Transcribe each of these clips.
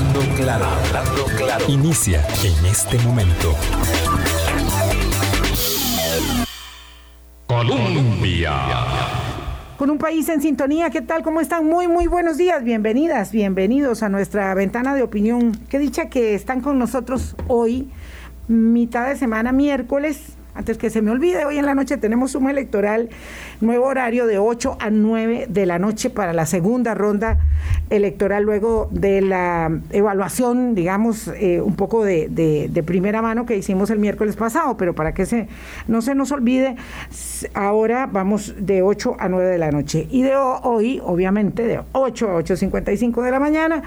Hablando claro, hablando claro. Inicia en este momento. Colombia. Con un país en sintonía, ¿qué tal? ¿Cómo están? Muy, muy buenos días. Bienvenidas, bienvenidos a nuestra ventana de opinión. Qué dicha que están con nosotros hoy, mitad de semana, miércoles antes que se me olvide, hoy en la noche tenemos suma electoral, nuevo horario de 8 a 9 de la noche para la segunda ronda electoral, luego de la evaluación, digamos, eh, un poco de, primera mano que hicimos el miércoles pasado, pero para que no se nos olvide, ahora vamos de 8 a 9 de la noche. Y de hoy, obviamente, de 8 a 8.55 de la mañana,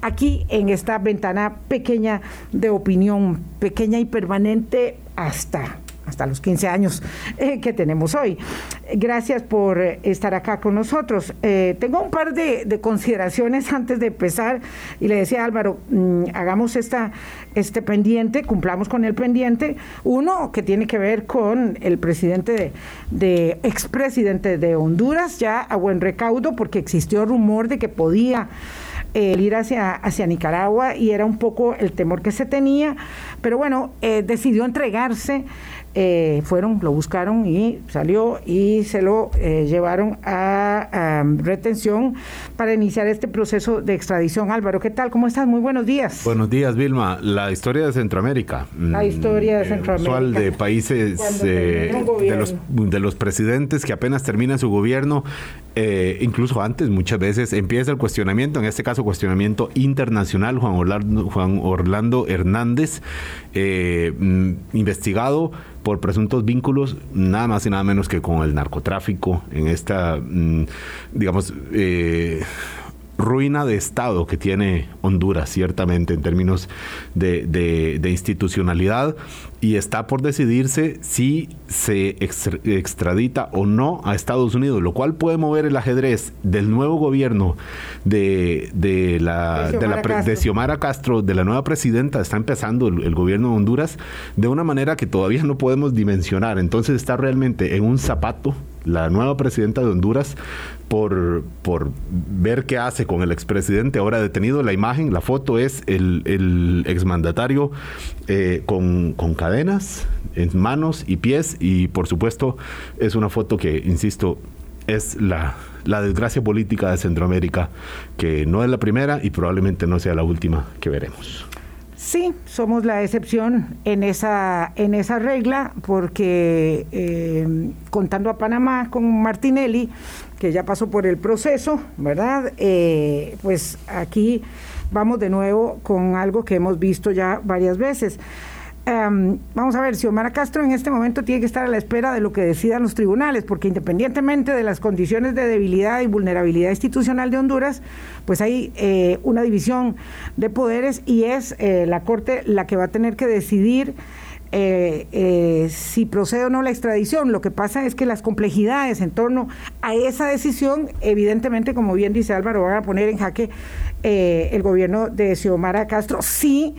aquí en esta ventana pequeña de opinión, pequeña y permanente hasta hasta los 15 años eh, que tenemos hoy. Gracias por eh, estar acá con nosotros. Eh, tengo un par de, consideraciones antes de empezar y le decía a Álvaro, mm, hagamos esta, este pendiente, cumplamos con el pendiente. Uno que tiene que ver con el presidente de, de expresidente de Honduras, ya a buen recaudo, porque existió rumor de que podía ir hacia, hacia Nicaragua y era un poco el temor que se tenía, pero bueno, decidió entregarse eh, fueron, lo buscaron y salió y se lo eh, llevaron a, retención para iniciar este proceso de extradición. Álvaro, ¿qué tal? ¿Cómo estás? Muy buenos días. Buenos días, Vilma. La historia de Centroamérica. La historia de mm, Centroamérica. Usual de países eh, de, los, de los presidentes que apenas terminan su gobierno, incluso antes muchas veces empieza el cuestionamiento, en este caso cuestionamiento internacional, Juan Orlando, Juan Orlando Hernández, mm, investigado por presuntos vínculos nada más y nada menos que con el narcotráfico en esta, mm, digamos, eh, ruina de Estado que tiene Honduras, ciertamente, en términos de, de, institucionalidad, y está por decidirse si se extradita o no a Estados Unidos, lo cual puede mover el ajedrez del nuevo gobierno de, de la, de, la, Castro. Xiomara Castro, de la nueva presidenta, está empezando el, el gobierno de Honduras de una manera que todavía no podemos dimensionar. Entonces está realmente en un zapato la nueva presidenta de Honduras por, por ver qué hace con el expresidente ahora detenido. La imagen, la foto es el, el exmandatario eh, con, con cadenas en manos y pies y por supuesto es una foto que, insisto, es la, la, desgracia política de Centroamérica, que no es la primera y probablemente no sea la última que veremos. Sí, somos la excepción en esa, en esa regla, porque eh, contando a Panamá con Martinelli, que ya pasó por el proceso, ¿verdad? Eh, pues aquí vamos de nuevo con algo que hemos visto ya varias veces. Em, vamos a ver, si Omar Castro en este momento tiene que estar a la espera de lo que decidan los tribunales, porque independientemente de las condiciones de debilidad y vulnerabilidad institucional de Honduras, pues hay eh, una división de poderes y es eh, la Corte la que va a tener que decidir eh, si procede o no la extradición. Lo que pasa es que las complejidades en torno a esa decisión, evidentemente, como bien dice Álvaro, van a poner en jaque el gobierno de Xiomara Castro. Sí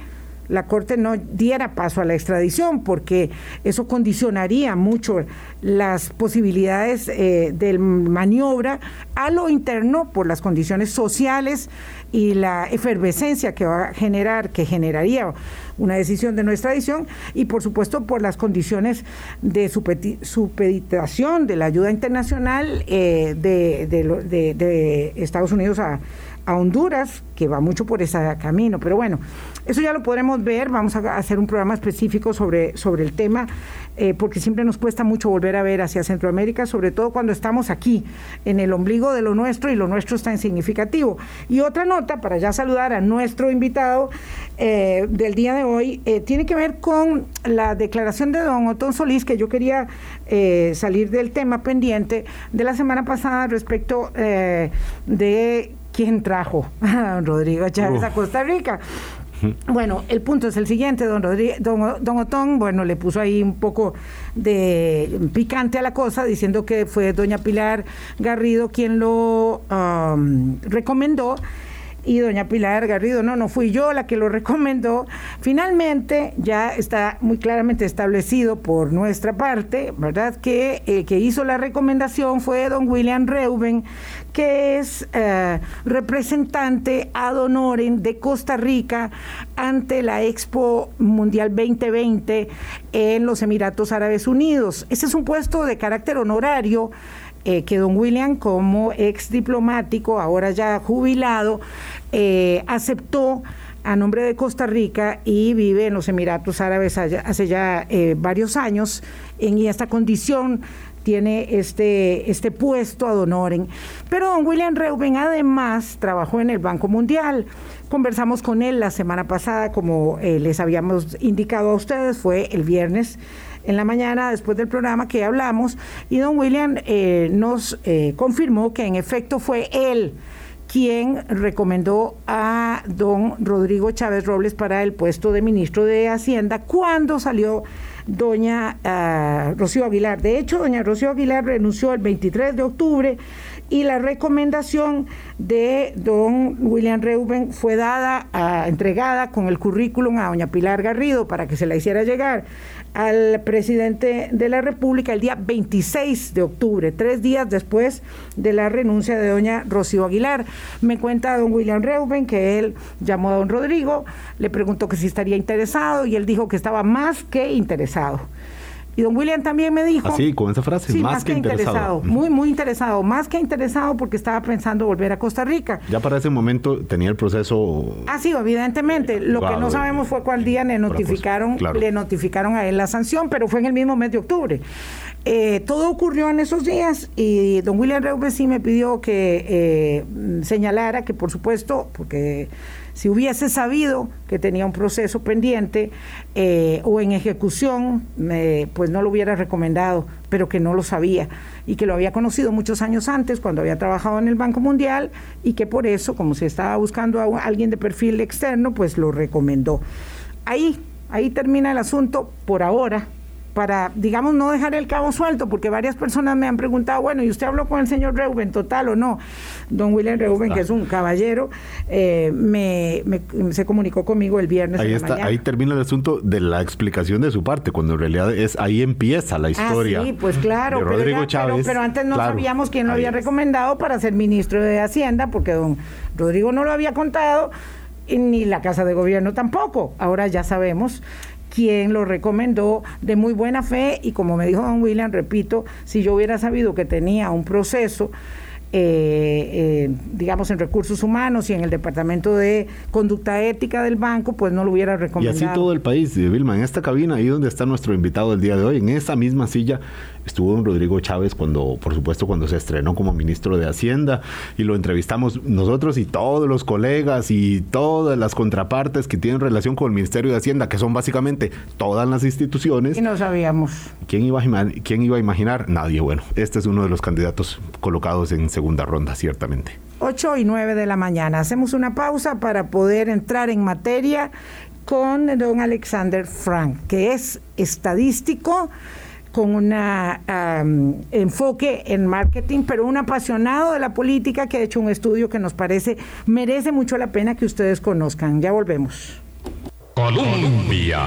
la Corte no diera paso a la extradición, porque eso condicionaría mucho las posibilidades eh, de maniobra a lo interno por las condiciones sociales y la efervescencia que va a generar, que generaría una decisión de no extradición, y por supuesto por las condiciones de supeditación de la ayuda internacional eh, de, de Estados Unidos a a Honduras, que va mucho por ese camino. Pero bueno, eso ya lo podremos ver, vamos a hacer un programa específico sobre, sobre el tema, eh, porque siempre nos cuesta mucho volver a ver hacia Centroamérica, sobre todo cuando estamos aquí, en el ombligo de lo nuestro, y lo nuestro está en significativo. Y otra nota, para ya saludar a nuestro invitado eh, del día de hoy, eh, tiene que ver con la declaración de don Otón Solís, que yo quería salir del tema pendiente de la semana pasada respecto de quién trajo a don Rodrigo Chávez a Costa Rica. Bueno, el punto es el siguiente, don, don, Otón, bueno, le puso ahí un poco de picante a la cosa, diciendo que fue doña Pilar Garrido quien lo um, recomendó y doña Pilar Garrido, no, no fui yo la que lo recomendó. Finalmente ya está muy claramente establecido por nuestra parte, ¿verdad? Que el que hizo la recomendación fue don William Reuben, que es eh, representante ad honorem de Costa Rica ante la Expo Mundial 2020 en los Emiratos Árabes Unidos. Ese es un puesto de carácter honorario eh, que don William, como ex diplomático, ahora ya jubilado, eh, aceptó a nombre de Costa Rica y vive en los Emiratos Árabes hace ya eh, varios años en esta condición tiene este, este puesto ad honorem. Pero don William Reuben además trabajó en el Banco Mundial. Conversamos con él la semana pasada, como les habíamos indicado a ustedes, fue el viernes en la mañana después del programa que hablamos y don William eh, nos eh, confirmó que en efecto fue él quien recomendó a don Rodrigo Chávez Robles para el puesto de ministro de Hacienda cuando salió doña ah, Rocío Aguilar. De hecho, doña Rocío Aguilar renunció el 23 de octubre y la recomendación de don William Reuben fue dada, ah, entregada con el currículum a doña Pilar Garrido para que se la hiciera llegar al presidente de la República el día 26 de octubre, tres días después de la renuncia de doña Rocío Aguilar. Me cuenta don William Reuben que él llamó a don Rodrigo, le preguntó que si estaría interesado y él dijo que estaba más que interesado. Y don William también me dijo... Así, con esa frase, más, que, interesado. Muy, muy interesado. Más que interesado porque estaba pensando volver a Costa Rica. Ya para ese momento tenía el proceso... Ah, sí, evidentemente. Lo que no sabemos fue cuál día le notificaron, le notificaron a él la sanción, pero fue en el mismo mes de octubre. Eh, todo ocurrió en esos días y don William Reube sí me pidió que eh, señalara que, por supuesto, porque si hubiese sabido que tenía un proceso pendiente eh, o en ejecución, pues no lo hubiera recomendado, pero que no lo sabía y que lo había conocido muchos años antes cuando había trabajado en el Banco Mundial y que por eso, como se estaba buscando a alguien de perfil externo, pues lo recomendó. Ahí, ahí termina el asunto por ahora para, digamos, no dejar el cabo suelto, porque varias personas me han preguntado, bueno, ¿y usted habló con el señor Reuben, total o no? Don William Reuben, que es un caballero, eh, me, se comunicó conmigo el viernes. Ahí, está, ahí termina el asunto de la explicación de su parte, cuando en realidad es ahí empieza la historia. Ah, sí, pues claro. Rodrigo Chávez. Pero, antes no sabíamos quién lo había recomendado para ser ministro de Hacienda, porque don Rodrigo no lo había contado, ni la Casa de Gobierno tampoco. Ahora ya sabemos quien lo recomendó de muy buena fe y como me dijo don William, repito, si yo hubiera sabido que tenía un proceso eh, eh, digamos, en recursos humanos y en el departamento de conducta ética del banco, pues no lo hubiera recomendado. Y así todo el país, Vilma, en esta cabina, ahí donde está nuestro invitado del día de hoy, en esa misma silla estuvo don Rodrigo Chávez cuando, por supuesto, cuando se estrenó como ministro de Hacienda y lo entrevistamos nosotros y todos los colegas y todas las contrapartes que tienen relación con el Ministerio de Hacienda, que son básicamente todas las instituciones. Y no sabíamos. ¿Quién iba a, quién iba a imaginar? Nadie. Bueno, este es uno de los candidatos colocados en segunda ronda, ciertamente. 8 y 9 de la mañana. Hacemos una pausa para poder entrar en materia con don Alexander Frank, que es estadístico con un enfoque en marketing, pero un apasionado de la política que ha hecho un estudio que nos parece merece mucho la pena que ustedes conozcan. Ya volvemos. Colombia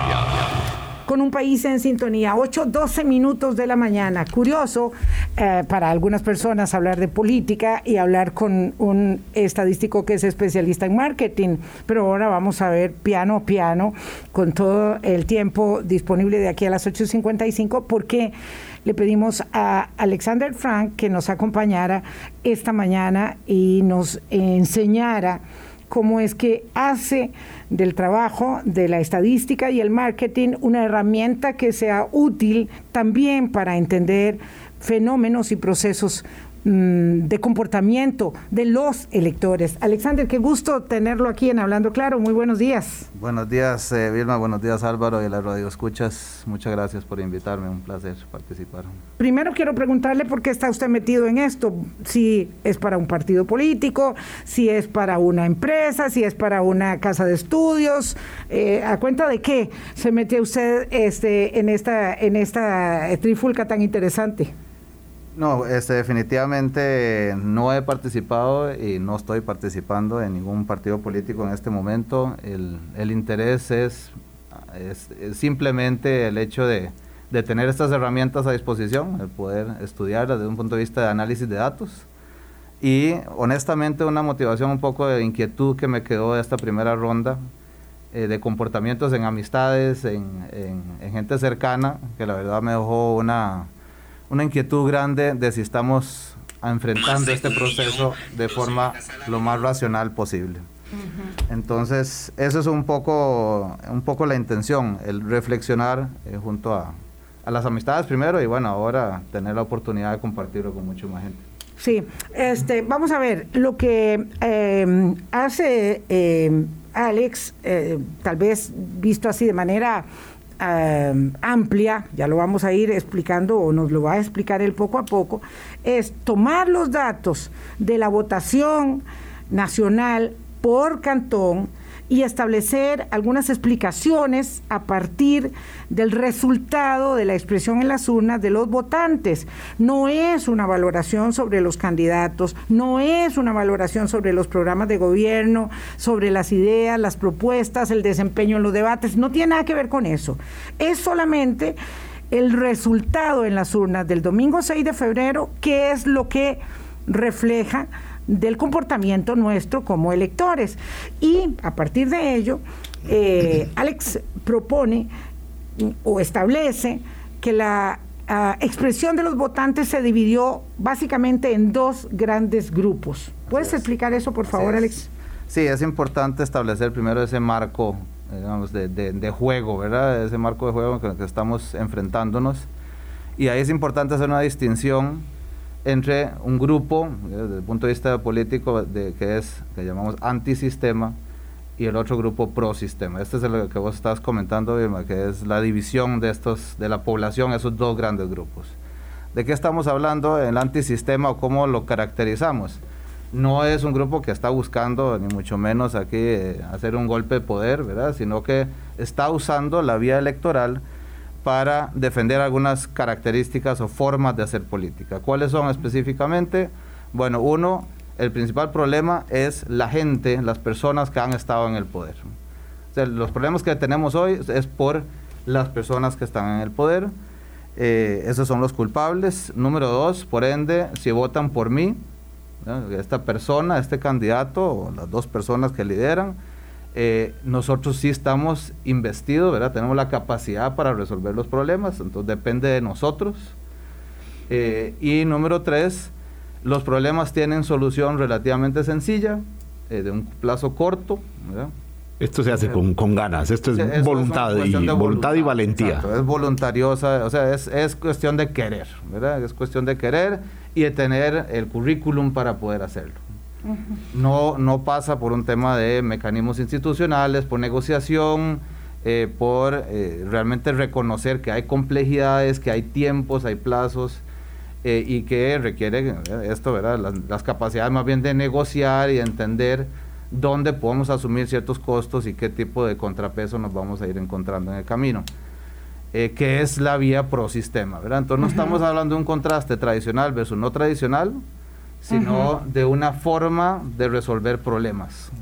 con un país en sintonía. 8, 12 minutos de la mañana. Curioso eh, para algunas personas hablar de política y hablar con un estadístico que es especialista en marketing, pero ahora vamos a ver piano a piano con todo el tiempo disponible de aquí a las 8.55 porque le pedimos a Alexander Frank que nos acompañara esta mañana y nos enseñara cómo es que hace del trabajo de la estadística y el marketing una herramienta que sea útil también para entender fenómenos y procesos de comportamiento de los electores. Alexander, qué gusto tenerlo aquí en Hablando Claro. Muy buenos días. Buenos días, eh, Vilma. Buenos días, Álvaro y la radio escuchas. Muchas gracias por invitarme. Un placer participar. Primero quiero preguntarle por qué está usted metido en esto. Si es para un partido político, si es para una empresa, si es para una casa de estudios. Eh, ¿A cuenta de qué se mete usted este, en esta, en esta trifulca tan interesante? No, este, definitivamente no he participado y no estoy participando en ningún partido político en este momento. El, interés es, simplemente el hecho de, tener estas herramientas a disposición, el poder estudiarlas desde un punto de vista de análisis de datos. Y honestamente una motivación un poco de inquietud que me quedó de esta primera ronda eh, de comportamientos en amistades, en gente cercana, que la verdad me dejó una una inquietud grande de si estamos enfrentando este proceso de forma lo más racional posible. Entonces, eso es un poco, un poco la intención, el reflexionar eh, junto a, a, las amistades primero y bueno, ahora tener la oportunidad de compartirlo con mucha más gente. Sí, este, vamos a ver, lo que eh, hace eh, Alex, tal vez visto así de manera Amplia, ya lo vamos a ir explicando o nos lo va a explicar él poco a poco, es tomar los datos de la votación nacional por cantón y establecer algunas explicaciones a partir del resultado de la expresión en las urnas de los votantes. No es una valoración sobre los candidatos, no es una valoración sobre los programas de gobierno, sobre las ideas, las propuestas, el desempeño en los debates, no tiene nada que ver con eso. Es solamente el resultado en las urnas del domingo 6 de febrero, que es lo que refleja del comportamiento nuestro como electores. Y a partir de ello, eh, Alex propone o establece que la ah, expresión de los votantes se dividió básicamente en dos grandes grupos. ¿Puedes explicar eso, por favor, Alex? Sí, es importante establecer primero ese marco digamos, de, juego, ¿verdad? Ese marco de juego en el que estamos enfrentándonos. Y ahí es importante hacer una distinción entre un grupo, eh, desde el punto de vista político, de, que es, que llamamos antisistema, y el otro grupo pro-sistema. Este es lo que vos estabas comentando, que es la división de, estos, de la población, esos dos grandes grupos. ¿De qué estamos hablando? El antisistema o cómo lo caracterizamos. No es un grupo que está buscando, ni mucho menos aquí, eh, hacer un golpe de poder, ¿verdad? Sino que está usando la vía electoral para defender algunas características o formas de hacer política. ¿Cuáles son específicamente? Bueno, uno, el principal problema es la gente, las personas que han estado en el poder. los problemas que tenemos hoy es por las personas que están en el poder. Eh, esos son los culpables. Número dos, por ende, si votan por mí, esta persona, este candidato, o las dos personas que lideran, eh, nosotros sí estamos investidos, ¿verdad? Tenemos la capacidad para resolver los problemas, entonces depende de nosotros. Eh, y número tres, los problemas tienen solución relativamente sencilla, eh, de un plazo corto, ¿verdad? Esto se hace con, con ganas, esto es voluntad, y, voluntad, y valentía. es voluntariosa, o sea, es, es cuestión de querer, ¿verdad? Es cuestión de querer y de tener el currículum para poder hacerlo. No, no pasa por un tema de mecanismos institucionales, por negociación, eh, por eh, realmente reconocer que hay complejidades, que hay tiempos, hay plazos eh, y que requiere esto, ¿verdad? Las, las, capacidades más bien de negociar y entender dónde podemos asumir ciertos costos y qué tipo de contrapeso nos vamos a ir encontrando en el camino. que es la vía pro sistema, ¿verdad? Entonces no estamos hablando de un contraste tradicional versus no tradicional, sino de una forma de resolver problemas.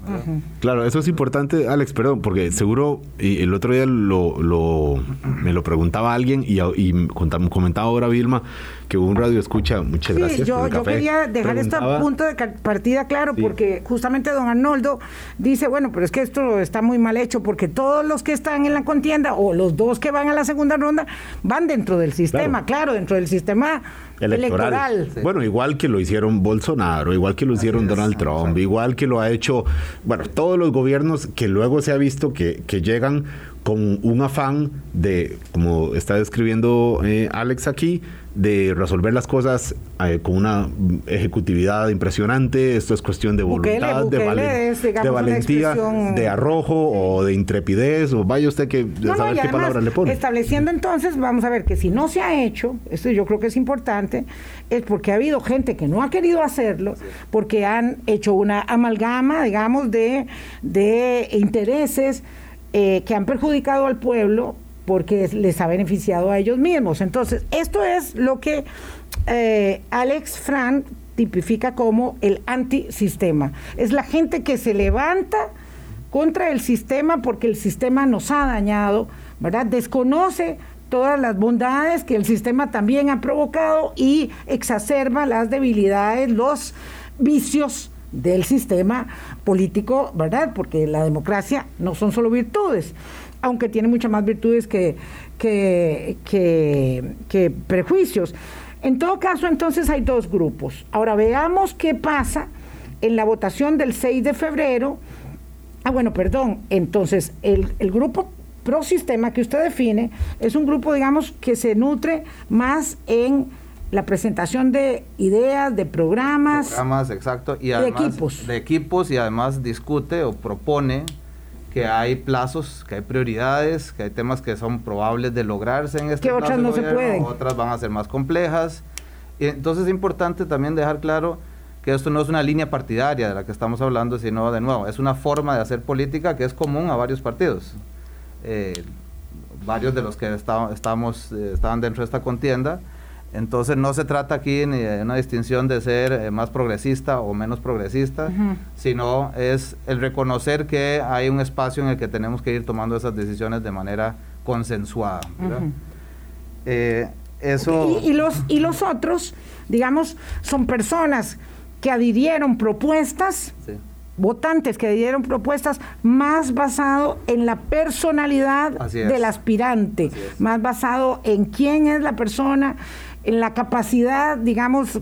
Claro, eso es importante, Alex, perdón, porque seguro y el otro día lo, lo me lo preguntaba alguien y, y comentaba ahora Vilma que un radio escucha. Muchas gracias. Yo, yo quería dejar este punto de partida claro, porque justamente don Arnoldo dice, bueno, pero es que esto está muy mal hecho, porque todos los que están en la contienda o los dos que van a la segunda ronda van dentro del sistema, claro, dentro del sistema electoral. Bueno, igual que lo hicieron Bolsonaro, igual que lo hicieron Donald Trump, igual que lo ha hecho, bueno, todos los gobiernos que luego se ha visto que, que llegan con un afán de, como está describiendo eh, Alex aquí, de resolver las cosas eh, con una ejecutividad impresionante. Esto es cuestión de voluntad, de, valentía, de arrojo o de intrepidez, o vaya usted que saber qué palabra le pone. Estableciendo entonces, vamos a ver que si no se ha hecho, esto yo creo que es importante, es porque ha habido gente que no ha querido hacerlo, porque han hecho una amalgama, digamos, de, de intereses eh, que han perjudicado al pueblo porque les ha beneficiado a ellos mismos. Entonces, esto es lo que eh, Alex Fran tipifica como el antisistema. Es la gente que se levanta contra el sistema porque el sistema nos ha dañado, ¿verdad? Desconoce todas las bondades que el sistema también ha provocado y exacerba las debilidades, los vicios del sistema político, ¿verdad? Porque la democracia no son solo virtudes, aunque tiene muchas más virtudes que, que, que, prejuicios. En todo caso, entonces hay dos grupos. Ahora veamos qué pasa en la votación del 6 de febrero. Ah, bueno, perdón. Entonces, el, el grupo pro sistema que usted define es un grupo, digamos, que se nutre más en la presentación de ideas, de programas. Programas, exacto. Y de equipos. De equipos y además discute o propone que hay plazos, que hay prioridades, que hay temas que son probables de lograrse en este Que otras no se pueden. Otras van a ser más complejas. Y entonces es importante también dejar claro que esto no es una línea partidaria de la que estamos hablando, sino de nuevo, es una forma de hacer política que es común a varios partidos. Eh, varios de los que estamos, eh, estaban dentro de esta contienda. Entonces no se trata aquí ni de una distinción de ser eh, más progresista o menos progresista, sino es el reconocer que hay un espacio en el que tenemos que ir tomando esas decisiones de manera consensuada. eso... Y, los, y los otros, digamos, son personas que adhirieron propuestas votantes que dieron propuestas más basado en la personalidad del aspirante, más basado en quién es la persona, en la capacidad, digamos,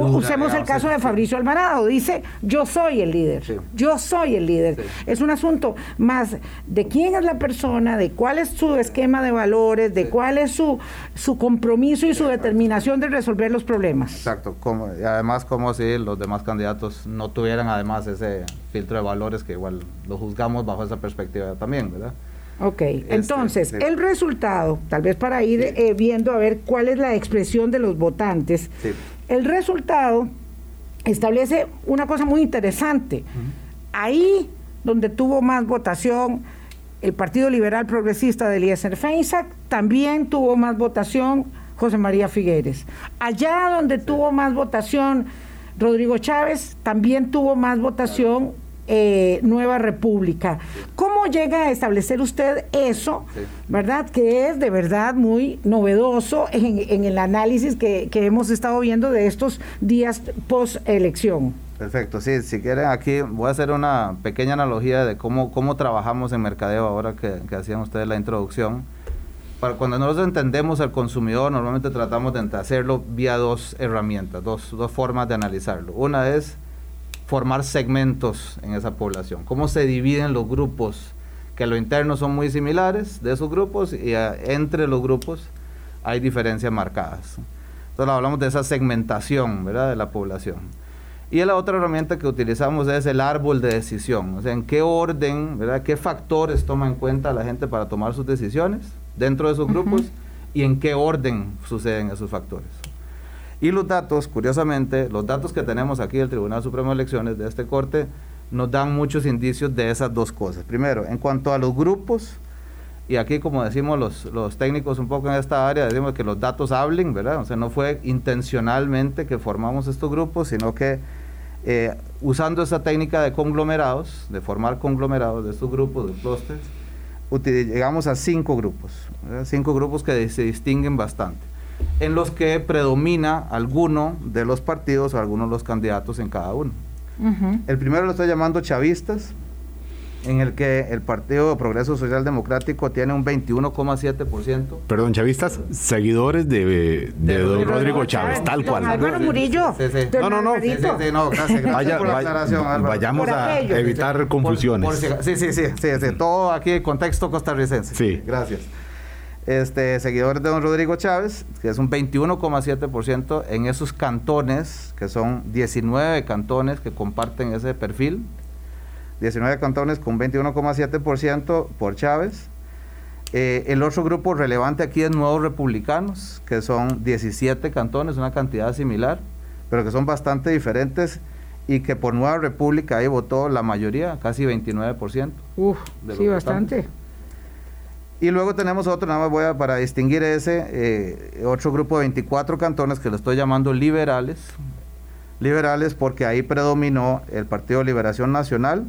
usemos el caso de Fabricio Alvarado, dice, yo soy el líder, yo soy el líder. Es un asunto más de quién es la persona, de cuál es su esquema de valores, de cuál es su, su compromiso y su determinación de resolver los problemas. Exacto, como, y además como si los demás candidatos no tuvieran además ese filtro de valores que igual lo juzgamos bajo esa perspectiva también, ¿verdad? Ok, este, entonces, el resultado, tal vez para ir eh, viendo a ver cuál es la expresión de los votantes, el resultado establece una cosa muy interesante. Ahí donde tuvo más votación el Partido Liberal Progresista de Eliezer Feinsack, también tuvo más votación José María Figueres. Allá donde tuvo más votación Rodrigo Chávez, también tuvo más votación eh, Nueva República. ¿Cómo llega a establecer usted eso, verdad? Que es de verdad muy novedoso en, el análisis que, hemos estado viendo de estos días post-elección. Perfecto, sí, si quieren aquí voy a hacer una pequeña analogía de cómo, cómo trabajamos en mercadeo ahora que, que hacían ustedes la introducción. Para cuando nosotros entendemos al consumidor, normalmente tratamos de hacerlo vía dos herramientas, dos, dos formas de analizarlo. Una es formar segmentos en esa población, cómo se dividen los grupos, que a lo interno son muy similares de esos grupos y entre los grupos hay diferencias marcadas. Entonces hablamos de esa segmentación ¿verdad? de la población. Y la otra herramienta que utilizamos es el árbol de decisión, o sea, en qué orden, ¿verdad? qué factores toma en cuenta la gente para tomar sus decisiones dentro de esos grupos y en qué orden suceden esos factores. Y los datos, curiosamente, los datos que tenemos aquí del Tribunal Supremo de Elecciones de este corte, nos dan muchos indicios de esas dos cosas. Primero, en cuanto a los grupos, y aquí como decimos los, los técnicos un poco en esta área, decimos que los datos hablen, ¿verdad? O sea, no fue intencionalmente que formamos estos grupos, sino que eh, usando esa técnica de conglomerados, de formar conglomerados de estos grupos, de clusters, llegamos a cinco grupos, cinco grupos que se distinguen bastante en los que predomina alguno de los partidos o algunos de los candidatos en cada uno. El primero lo estoy llamando chavistas, en el que el Partido Progreso Social Democrático tiene un 21,7%. Perdón, chavistas, seguidores de, Rodrigo, Chávez, tal cual. Álvaro Murillo. No, no, no. no gracias, gracias por la aclaración, Vayamos a evitar confusiones. sí, sí, sí, sí, todo aquí contexto costarricense. Sí. Gracias este, seguidores de don Rodrigo Chávez, que es un 21,7% en esos cantones, que son 19 cantones que comparten ese perfil. 19 cantones con 21,7% por Chávez. Eh, el otro grupo relevante aquí es Nuevos Republicanos, que son 17 cantones, una cantidad similar, pero que son bastante diferentes y que por Nueva República ahí votó la mayoría, casi 29%. Uf, sí, bastante. Y luego tenemos otro, nada más voy a, para distinguir ese, eh, otro grupo de 24 cantones que lo estoy llamando liberales. Liberales porque ahí predominó el Partido Liberación Nacional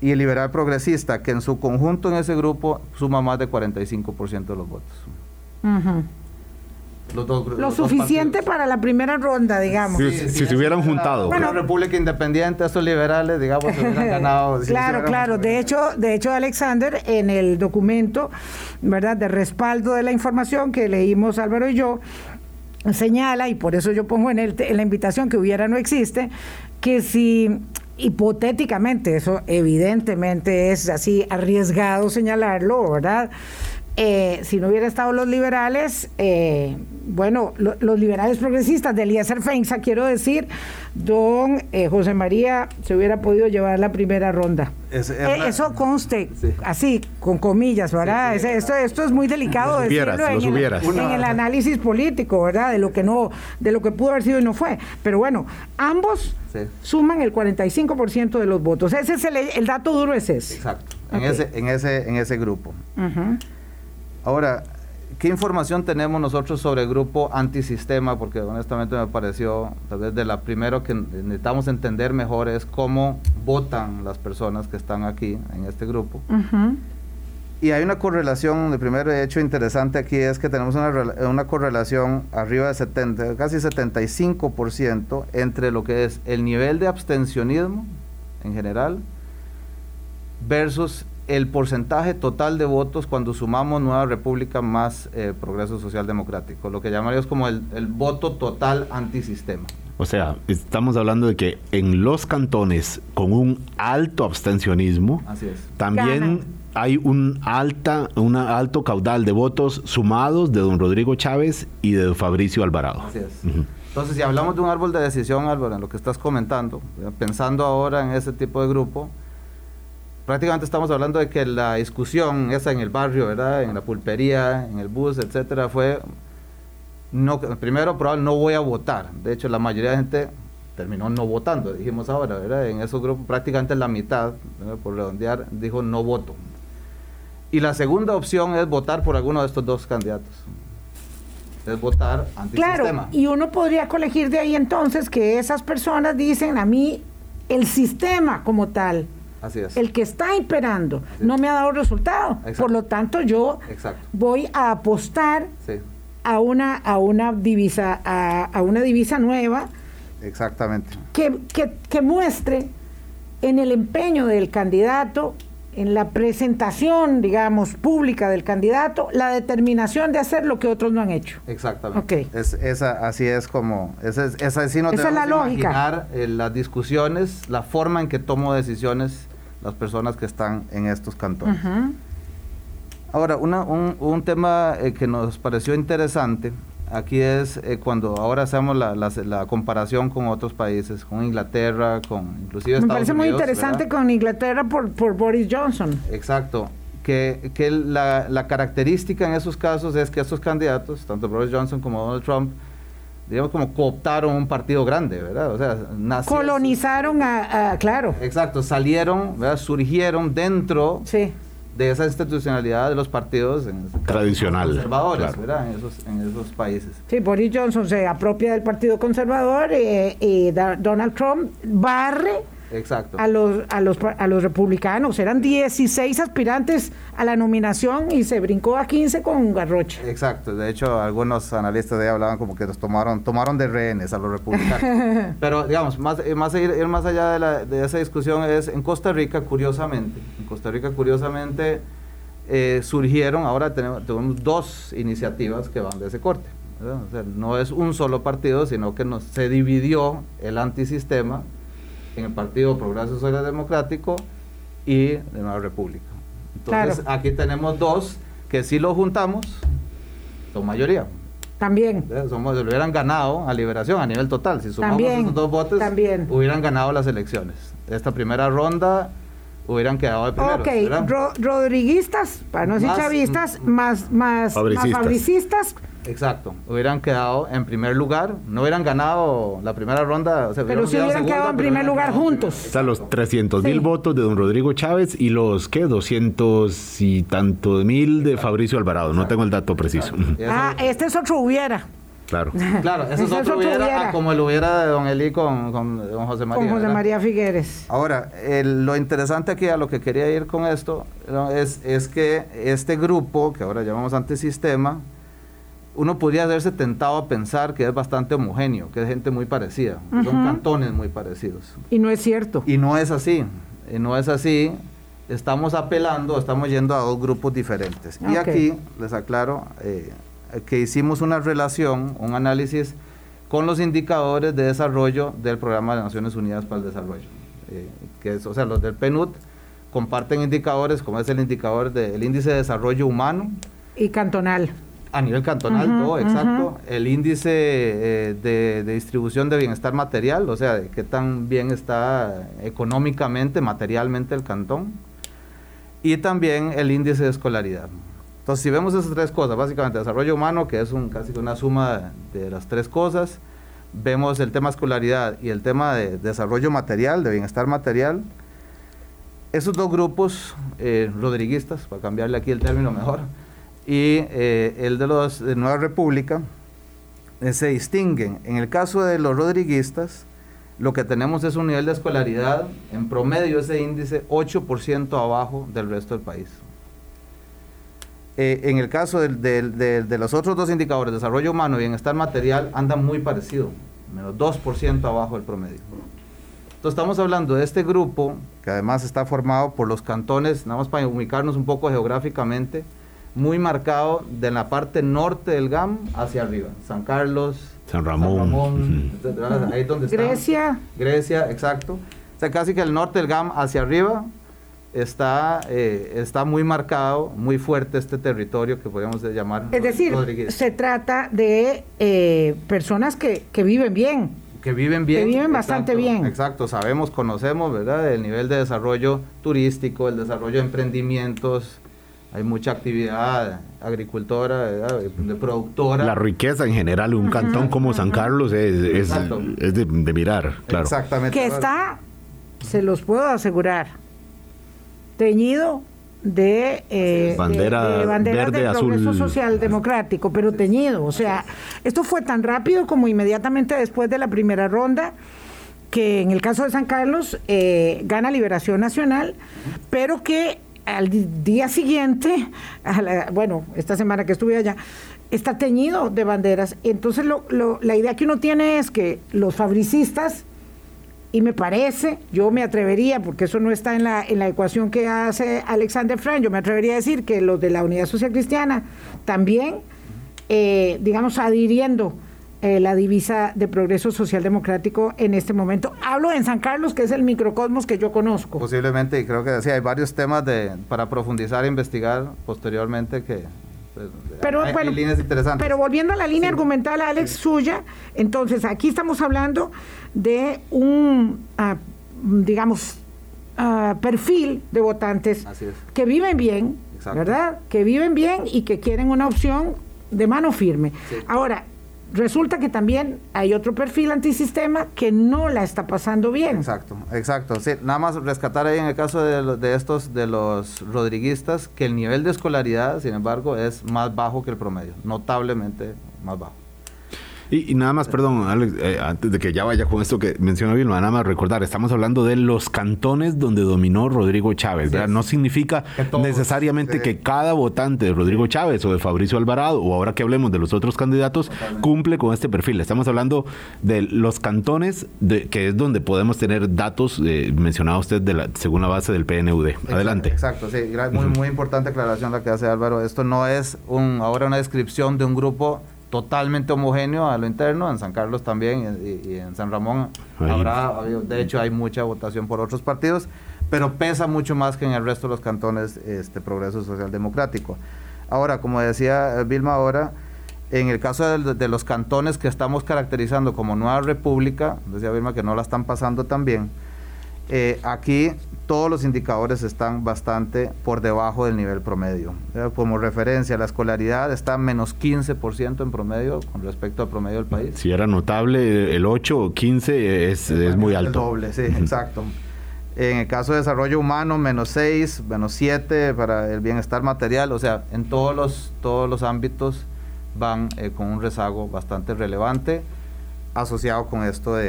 y el Liberal Progresista, que en su conjunto en ese grupo suma más de 45% de los votos. Lo suficiente para la primera ronda, digamos. si, se hubieran juntado. Bueno, República Independiente, estos liberales, digamos, se hubieran ganado. claro, claro. De hecho, de hecho, Alexander, en el documento, ¿verdad?, de respaldo de la información que leímos Álvaro y yo, señala, y por eso yo pongo en, el, en la invitación que hubiera no existe, que si hipotéticamente, eso evidentemente es así arriesgado señalarlo, ¿verdad? Eh, si no hubiera estado los liberales, eh, bueno, los liberales progresistas de Eliezer Feinza, quiero decir, don eh, José María se hubiera podido llevar la primera ronda. eso conste, así, con comillas, ¿verdad? esto, esto es muy delicado decirlo en, el, análisis político, ¿verdad? De lo que no, de lo que pudo haber sido y no fue. Pero bueno, ambos suman el 45% de los votos. Ese es el, dato duro, es ese. Exacto. En, ese, en, ese, en ese grupo. Ahora, ¿qué información tenemos nosotros sobre el grupo antisistema? Porque honestamente me pareció, tal vez de la primero que necesitamos entender mejor es cómo votan las personas que están aquí en este grupo. Y hay una correlación, el primer hecho interesante aquí es que tenemos una, una correlación arriba de 70, casi 75% entre lo que es el nivel de abstencionismo en general versus el porcentaje total de votos cuando sumamos Nueva República más eh, Progreso Social Democrático, lo que llamaríamos como el, voto total antisistema. O sea, estamos hablando de que en los cantones con un alto abstencionismo, también hay un alta, una alto caudal de votos sumados de don Rodrigo Chávez y de don Fabricio Alvarado. Así es. Entonces, si hablamos de un árbol de decisión, Álvaro, en lo que estás comentando, pensando ahora en ese tipo de grupo, prácticamente estamos hablando de que la discusión esa en el barrio, ¿verdad? En la pulpería, en el bus, etcétera, fue no primero probable no voy a votar. De hecho, la mayoría de gente terminó no votando, dijimos ahora, ¿verdad? En esos grupos prácticamente la mitad, por redondear, dijo no voto. Y la segunda opción es votar por alguno de estos dos candidatos. Es votar antisistema. Claro, y uno podría colegir de ahí entonces que esas personas dicen a mí el sistema como tal el que está imperando no me ha dado resultado. Por lo tanto, yo voy a apostar a una a una divisa a, una divisa nueva. Exactamente. Que, que, muestre en el empeño del candidato en la presentación, digamos, pública del candidato, la determinación de hacer lo que otros no han hecho. Exactamente. Es, esa, así es como, esa, esa, es la lógica. Eh, las discusiones, la forma en que tomo decisiones las personas que están en estos cantones. Ahora, un, tema eh, que nos pareció interesante aquí es eh, cuando ahora hacemos la, comparación con otros países, con Inglaterra, con inclusive Me parece muy interesante con Inglaterra por, por Boris Johnson. Exacto. Que, que la, característica en esos casos es que estos candidatos, tanto Boris Johnson como Donald Trump, digamos, como cooptaron un partido grande, ¿verdad? O sea, colonizaron a, claro. Exacto, salieron, ¿verdad? surgieron dentro de esa institucionalidad de los partidos tradicionales conservadores, ¿verdad? En esos, en esos países. Sí, Boris Johnson se apropia del Partido Conservador eh, y Donald Trump barre Exacto. A los, a los, a los republicanos. Eran 16 aspirantes a la nominación y se brincó a 15 con Garroche. Exacto. De hecho, algunos analistas de ahí hablaban como que los tomaron, tomaron de rehenes a los republicanos. Pero, digamos, más, eh, más, ir, más allá de, la, de, esa discusión es en Costa Rica, curiosamente, en Costa Rica, curiosamente, eh, surgieron, ahora tenemos, tenemos, dos iniciativas que van de ese corte. no es un solo partido, sino que nos, se dividió el antisistema en el Partido Progreso Social Democrático y de Nueva República. Entonces, aquí tenemos dos que si lo juntamos, son mayoría. También. Somos, lo hubieran ganado a liberación a nivel total. Si sumamos esos dos votos, también. hubieran ganado las elecciones. Esta primera ronda hubieran quedado de primero. Ok, rodriguistas, para no decir chavistas, más, más, fabricistas. más fabricistas Exacto, hubieran quedado en primer lugar, no hubieran ganado la primera ronda. pero si hubieran quedado en primer lugar juntos. O sea, los 300 mil votos de don Rodrigo Chávez y los, ¿qué? 200 y tanto mil de Fabricio Alvarado, no tengo el dato preciso. Ah, este es otro hubiera. Claro. Claro, eso es otro hubiera, como lo hubiera de don Eli con, don José María. Con José María Figueres. Ahora, lo interesante aquí a lo que quería ir con esto es, es que este grupo, que ahora llamamos antisistema, uno podría haberse tentado a pensar que es bastante homogéneo, que es gente muy parecida, son cantones muy parecidos. Y no es cierto. Y no es así, y no es así. Estamos apelando, estamos yendo a dos grupos diferentes. Y aquí les aclaro, eh, que hicimos una relación, un análisis con los indicadores de desarrollo del Programa de Naciones Unidas para el Desarrollo. Eh, que es, o sea, los del PNUD comparten indicadores como es el indicador del índice de desarrollo humano. Y cantonal. A nivel cantonal, todo, exacto. El índice eh, de, de, distribución de bienestar material, o sea, de qué tan bien está económicamente, materialmente el cantón. Y también el índice de escolaridad. Entonces, si vemos esas tres cosas, básicamente desarrollo humano, que es un, casi una suma de, las tres cosas, vemos el tema escolaridad y el tema de desarrollo material, de bienestar material, esos dos grupos eh, rodriguistas, para cambiarle aquí el término mejor, y eh, el de los de Nueva República, eh, se distinguen. En el caso de los rodriguistas, lo que tenemos es un nivel de escolaridad, en promedio ese índice, 8% abajo del resto del país. Eh, en el caso de, los otros dos indicadores, desarrollo humano y bienestar material, anda muy parecido, menos 2% abajo del promedio. Entonces estamos hablando de este grupo, que además está formado por los cantones, nada más para ubicarnos un poco geográficamente, muy marcado de la parte norte del GAM hacia arriba, San Carlos, San Ramón, ahí donde está. Grecia. Grecia, exacto. O sea, casi que el norte del GAM hacia arriba, está, eh, está muy marcado, muy fuerte este territorio que podríamos llamar. Es decir, se trata de eh, personas que, que, viven bien. Que viven bien. Que viven bastante bien. Exacto, sabemos, conocemos, ¿verdad? El nivel de desarrollo turístico, el desarrollo de emprendimientos. Hay mucha actividad agricultora, de productora. La riqueza en general, un cantón como San Carlos es, es, de, mirar, claro. Exactamente. Que está, se los puedo asegurar, teñido de, eh, bandera, banderas verde, del progreso social democrático, pero teñido. O sea, esto fue tan rápido como inmediatamente después de la primera ronda que en el caso de San Carlos eh, gana Liberación Nacional, pero que al día siguiente, bueno, esta semana que estuve allá, está teñido de banderas. Entonces lo, la idea que uno tiene es que los fabricistas y me parece, yo me atrevería, porque eso no está en la, en la ecuación que hace Alexander Frank, yo me atrevería a decir que los de la Unidad Social Cristiana también, eh, digamos, adhiriendo eh, la divisa de progreso social democrático en este momento. Hablo en San Carlos, que es el microcosmos que yo conozco. Posiblemente, y creo que sí, hay varios temas de, para profundizar e investigar posteriormente que pues, pero, bueno, pero volviendo a la línea argumental, Alex, suya, entonces aquí estamos hablando de un, ah, digamos, ah, perfil de votantes que viven bien, ¿verdad? Que viven bien y que quieren una opción de mano firme. Ahora, resulta que también hay otro perfil antisistema que no la está pasando bien. Exacto, exacto. Sí, nada más rescatar ahí en el caso de, de, estos, de los rodriguistas, que el nivel de escolaridad, sin embargo, es más bajo que el promedio, notablemente más bajo. Y, nada más, perdón, Alex, eh, antes de que ya vaya con esto que mencionó Vilma, nada más recordar, estamos hablando de los cantones donde dominó Rodrigo Chávez, ¿verdad? No significa necesariamente que cada votante de Rodrigo Chávez o de Fabricio Alvarado, o ahora que hablemos de los otros candidatos, cumple con este perfil. Estamos hablando de los cantones, de, que es donde podemos tener datos, eh, mencionaba usted, de la, según la base del PNUD. Adelante. Exacto, sí, muy, muy importante aclaración la que hace Álvaro. Esto no es un, ahora una descripción de un grupo totalmente homogéneo a lo interno, en San Carlos también y, en San Ramón habrá, de hecho hay mucha votación por otros partidos, pero pesa mucho más que en el resto de los cantones este progreso social democrático. Ahora, como decía Vilma ahora, en el caso de, los cantones que estamos caracterizando como Nueva República, decía Vilma que no la están pasando tan bien, Eh, aquí todos los indicadores están bastante por debajo del nivel promedio. Como referencia, la escolaridad está menos 15% en promedio con respecto al promedio del país. Si era notable, el 8 o 15 es, es muy alto. El doble, sí, exacto. En el caso de desarrollo humano, menos 6, menos 7 para el bienestar material. O sea, en todos los, todos los ámbitos van eh, con un rezago bastante relevante asociado con esto de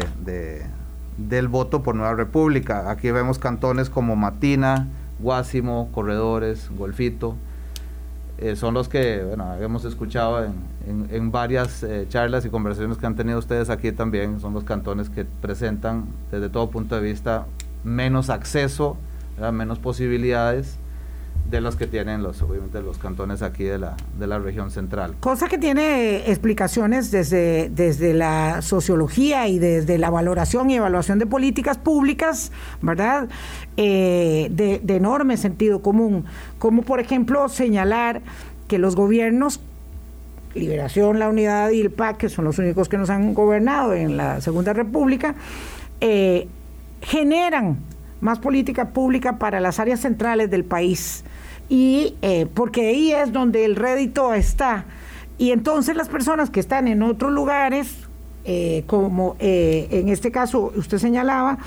del voto por Nueva República. Aquí vemos cantones como Matina, Guásimo, Corredores, Golfito. Eh, son los que, bueno, hemos escuchado en, varias eh, charlas y conversaciones que han tenido ustedes aquí también. Son los cantones que presentan, desde todo punto de vista, menos acceso, menos posibilidades de los que tienen los obviamente los cantones aquí de la, de la región central. Cosa que tiene explicaciones desde, desde la sociología y desde la valoración y evaluación de políticas públicas, ¿verdad? Eh, de, enorme sentido común, como por ejemplo señalar que los gobiernos Liberación, la Unidad y el PAC, que son los únicos que nos han gobernado en la Segunda República, eh, generan más política pública para las áreas centrales del país y eh, porque ahí es donde el rédito está. Y entonces las personas que están en otros lugares, eh, como eh, en este caso usted señalaba,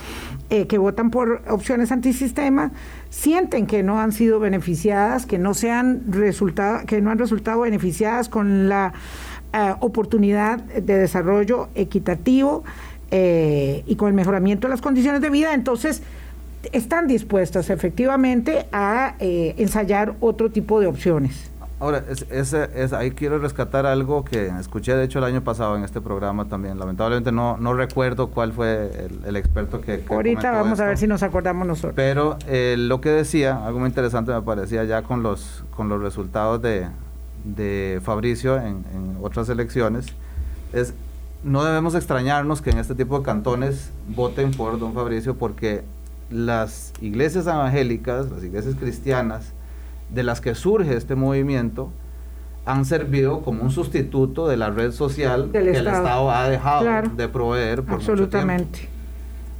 que votan por opciones antisistema, sienten que no han sido beneficiadas, que no, se han resultado, que no han resultado beneficiadas con la oportunidad de desarrollo equitativo y con el mejoramiento de las condiciones de vida. Entonces, están dispuestas efectivamente a eh, ensayar otro tipo de opciones. Ahora, es, ahí quiero rescatar algo que escuché de hecho el año pasado en este programa también. Lamentablemente no, no recuerdo cuál fue el, experto que... Ahorita vamos a ver si nos acordamos nosotros. Pero eh, lo que decía, algo muy interesante me parecía ya con los, con los resultados de, de Fabricio en, en otras elecciones, es no debemos extrañarnos que en este tipo de cantones voten por don Fabricio porque las iglesias evangélicas, las iglesias cristianas, de las que surge este movimiento, han servido como un sustituto de la red social que el Estado ha dejado de proveer por Absolutamente.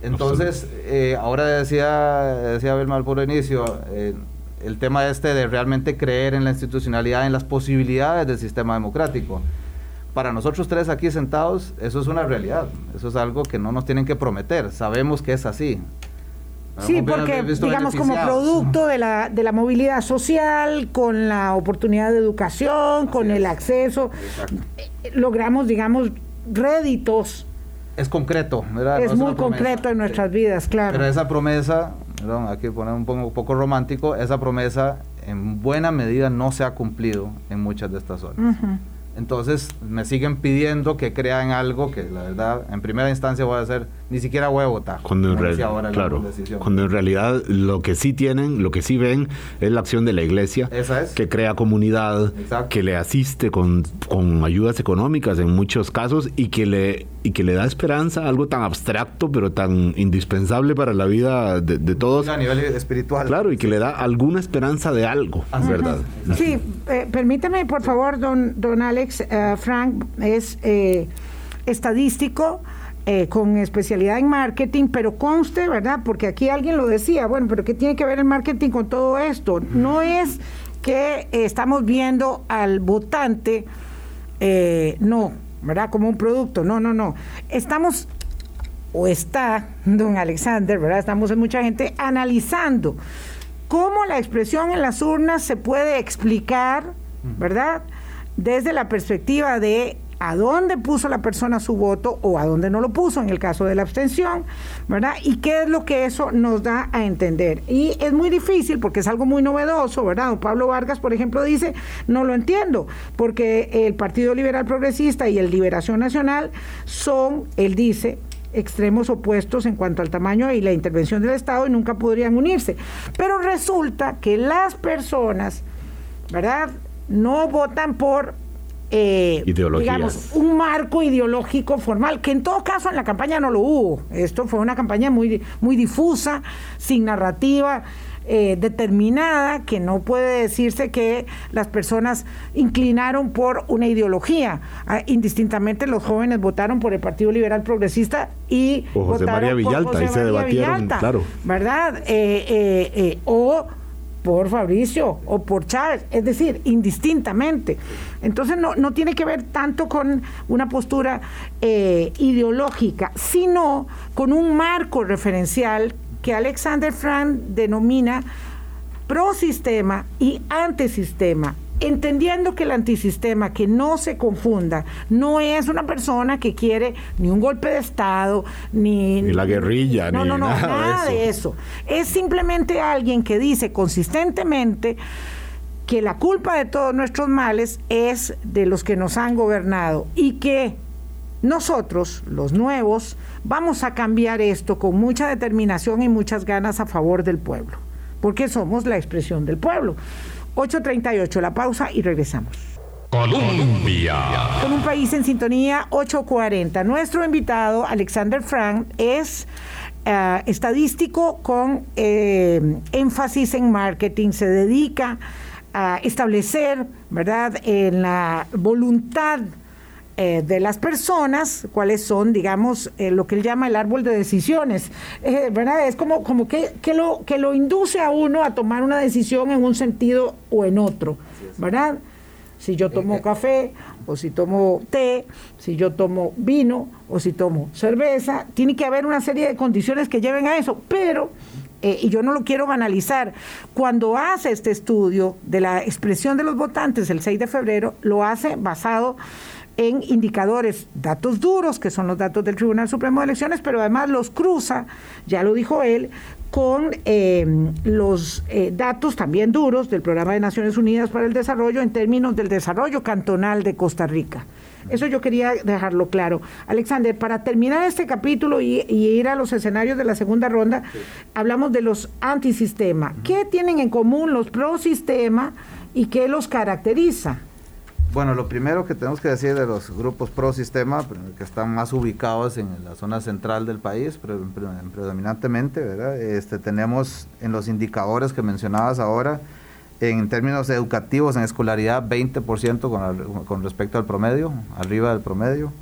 Entonces, eh, ahora decía, decía Belmar por el inicio, eh, el tema este de realmente creer en la institucionalidad, en las posibilidades del sistema democrático. Para nosotros tres aquí sentados, eso es una realidad, eso es algo que no nos tienen que prometer, sabemos que es así. Sí, porque digamos como producto de la, de la movilidad social, con la oportunidad de educación, con el acceso, eh, logramos, digamos, réditos. Es concreto, ¿verdad? Es muy concreto en nuestras vidas, claro. Pero esa promesa, perdón, aquí poner un poco, un poco romántico, esa promesa en buena medida no se ha cumplido en muchas de estas zonas. Entonces me siguen pidiendo que crean algo que la verdad en primera instancia voy a hacer ni siquiera voy a votar. Cuando en, claro, cuando en realidad lo que sí tienen, lo que sí ven es la acción de la iglesia que crea comunidad, que le asiste con, con, ayudas económicas en muchos casos y que le y que le da esperanza, algo tan abstracto pero tan indispensable para la vida de, todos. A nivel espiritual. Claro, y que le da alguna esperanza de algo, ¿verdad? Sí, eh, permítame por favor, don, don Alex, eh, Frank es eh, estadístico. Con especialidad en marketing, pero conste, ¿verdad? Porque aquí alguien lo decía, bueno, pero ¿qué tiene que ver el marketing con todo esto? No es que estamos viendo al votante, no, ¿verdad? Como un producto. No, no, no. Estamos, o está, don Alexander, ¿verdad? Estamos en mucha gente analizando cómo la expresión en las urnas se puede explicar, ¿verdad? Desde la perspectiva de a dónde puso la persona su voto o a dónde no lo puso en el caso de la abstención, ¿verdad? Y qué es lo que eso nos da a entender. Y es muy difícil porque es algo muy novedoso, ¿verdad? Pablo Vargas, por ejemplo, dice, no lo entiendo, porque el Partido Liberal Progresista y el Liberación Nacional son, él dice, extremos opuestos en cuanto al tamaño y la intervención del Estado y nunca podrían unirse. Pero resulta que las personas, ¿verdad? No votan por eh, digamos, un marco ideológico formal, que en todo caso en la campaña no lo hubo. Esto fue una campaña muy, muy difusa, sin narrativa. eh, determinada, que no puede decirse que las personas inclinaron por una ideología. Ah, indistintamente los jóvenes votaron por el Partido Liberal Progresista y o José votaron María Villalta, por José ahí se debatieron, Villalta, claro. ¿Verdad? Eh, o por Fabricio o por Charles, es decir, indistintamente. Entonces no, no tiene que ver tanto con una postura eh, ideológica, sino con un marco referencial que Alexander Frank denomina prosistema y antisistema. Entendiendo que el antisistema, que no se confunda, no es una persona que quiere ni un golpe de Estado, ni, Ni la guerrilla, no, ni no, no, nada de nada de eso. Es simplemente alguien que dice consistentemente que la culpa de todos nuestros males es de los que nos han gobernado y que nosotros, los nuevos, vamos a cambiar esto con mucha determinación y muchas ganas a favor del pueblo, porque somos la expresión del pueblo. 8.38, la pausa y regresamos. Colombia. Con un país en sintonía 840. Nuestro invitado, Alexander Frank, es eh, estadístico con eh, énfasis en marketing. Se dedica a establecer, ¿verdad?, en la voluntad eh, de las personas, cuáles son, digamos, eh, lo que él llama el árbol de decisiones, Eh, ¿verdad? Es como, como que, que, lo, que lo induce a uno a tomar una decisión en un sentido o en otro, ¿verdad? Si yo tomo café o si tomo té, si yo tomo vino o si tomo cerveza, tiene que haber una serie de condiciones que lleven a eso, pero eh, y yo no lo quiero banalizar, cuando hace este estudio de la expresión de los votantes el 6 de febrero, lo hace basado en indicadores, datos duros, que son los datos del Tribunal Supremo de Elecciones, pero además los cruza, ya lo dijo él, con eh, los eh, datos también duros del Programa de Naciones Unidas para el Desarrollo en términos del desarrollo cantonal de Costa Rica. Eso yo quería dejarlo claro. Alexander, para terminar este capítulo y, y ir a los escenarios de la segunda ronda, hablamos de los antisistema. ¿Qué tienen en común los pro-sistema y qué los caracteriza? Bueno, lo primero que tenemos que decir de los grupos pro sistema, que están más ubicados en la zona central del país, pre- pre- predominantemente, ¿verdad? Este, tenemos en los indicadores que mencionabas ahora, en términos educativos, en escolaridad, 20% con, con respecto al promedio, arriba del promedio.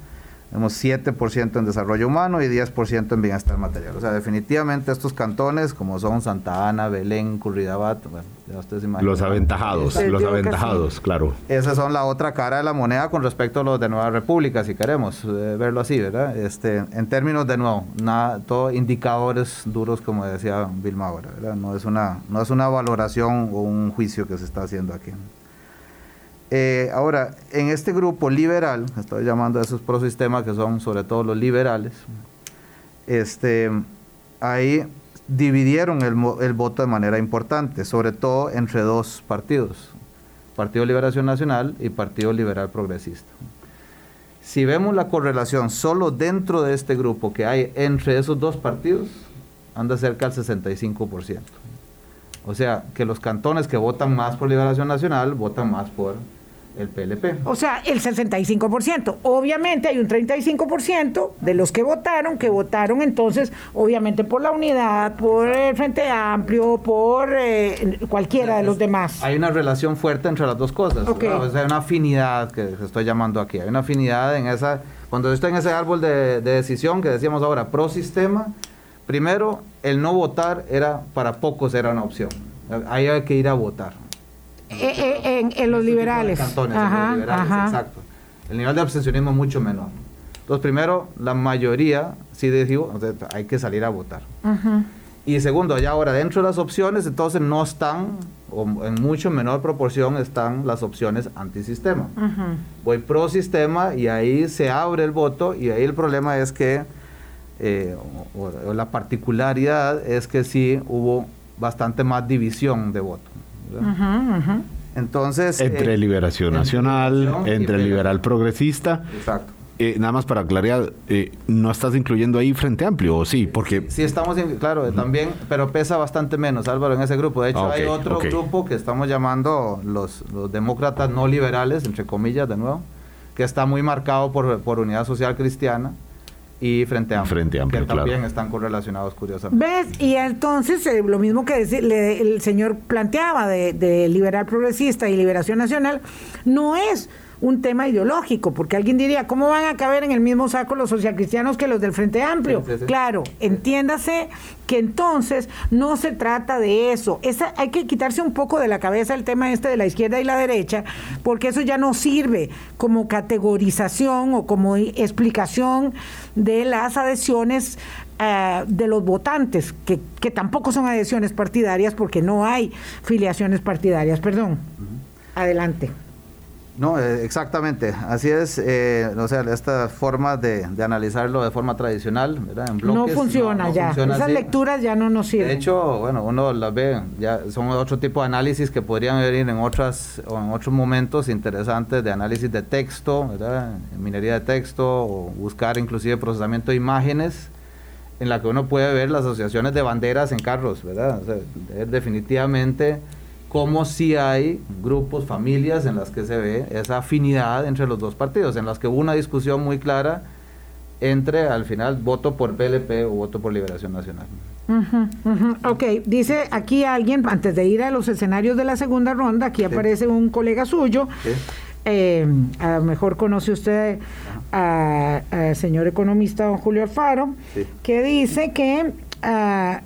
Tenemos 7% en desarrollo humano y 10% en bienestar material. O sea, definitivamente estos cantones, como son Santa Ana, Belén, Curridabat, bueno, ya ustedes imaginan. Los aventajados, los aventajados, claro. Esas son la otra cara de la moneda con respecto a los de Nueva República, si queremos eh, verlo así, ¿verdad? Este, en términos de nuevo, nada, todo indicadores duros, como decía Vilma ahora, ¿verdad? No es una, no es una valoración o un juicio que se está haciendo aquí. Eh, ahora, en este grupo liberal, estoy llamando a esos prosistemas que son sobre todo los liberales, este, ahí dividieron el, el voto de manera importante, sobre todo entre dos partidos, Partido Liberación Nacional y Partido Liberal Progresista. Si vemos la correlación solo dentro de este grupo que hay entre esos dos partidos, anda cerca del 65%. O sea, que los cantones que votan más por Liberación Nacional votan más por el PLP. O sea, el 65%. Obviamente hay un 35% de los que votaron, que votaron entonces, obviamente por la unidad, por el Frente Amplio, por eh, cualquiera de los demás. Hay una relación fuerte entre las dos cosas. Ok. ¿verdad? O sea, hay una afinidad que estoy llamando aquí. Hay una afinidad en esa. Cuando estoy en ese árbol de, de decisión que decíamos ahora, pro sistema, primero, el no votar era para pocos era una opción. Ahí hay que ir a votar. Eh, eh, en, en los Este liberales. cantones, en los liberales, ajá. exacto. El nivel de abstencionismo es mucho menor. Entonces, primero, la mayoría sí dijo, hay que salir a votar. Y segundo, ya ahora dentro de las opciones, entonces no están, o en mucho menor proporción están las opciones antisistema. Voy pro sistema y ahí se abre el voto y ahí el problema es que, eh, o la particularidad es que sí hubo bastante más división de voto. Entonces... Entre eh, Liberación Nacional, entre. Liberal Progresista. Exacto. Eh, nada más para aclarar, eh, no estás incluyendo ahí Frente Amplio, ¿o sí? Porque Sí, estamos, en- claro, eh, también, pero pesa bastante menos, Álvaro, en ese grupo. De hecho, Ah, hay otro grupo que estamos llamando los, los demócratas no liberales, entre comillas, de nuevo, que está muy marcado por, por Unidad Social Cristiana y Frente Amplio, Frente Amplio que también están correlacionados curiosamente. ¿Ves? Y entonces eh, lo mismo que el señor planteaba de, de liberal progresista y liberación nacional, no es un tema ideológico, porque alguien diría, ¿cómo van a caber en el mismo saco los socialcristianos que los del Frente Amplio? Claro, entiéndase que entonces no se trata de eso. Esa, hay que quitarse un poco de la cabeza el tema este de la izquierda y la derecha, porque eso ya no sirve como categorización o como explicación de las adhesiones eh, de los votantes, que, que tampoco son adhesiones partidarias porque no hay filiaciones partidarias. Perdón. Adelante. No, eh, exactamente, así es, eh, o sea, esta forma de, analizarlo de forma tradicional, ¿verdad? En bloques, no funciona ya, esas lecturas ya no nos sirven. De hecho, bueno, uno las ve, ya son otro tipo de análisis que podrían venir en otras o en otros momentos interesantes de análisis de texto, ¿verdad? Minería de texto o buscar inclusive procesamiento de imágenes en la que uno puede ver las asociaciones de banderas en carros, ¿verdad? O sea, definitivamente como si hay grupos, familias en las que se ve esa afinidad entre los dos partidos, en las que hubo una discusión muy clara entre, al final, voto por PLP o voto por Liberación Nacional. Ok, dice aquí alguien, antes de ir a los escenarios de la segunda ronda, aquí aparece un colega suyo, eh, a lo mejor conoce usted al señor economista don Julio Alfaro, que dice que uh,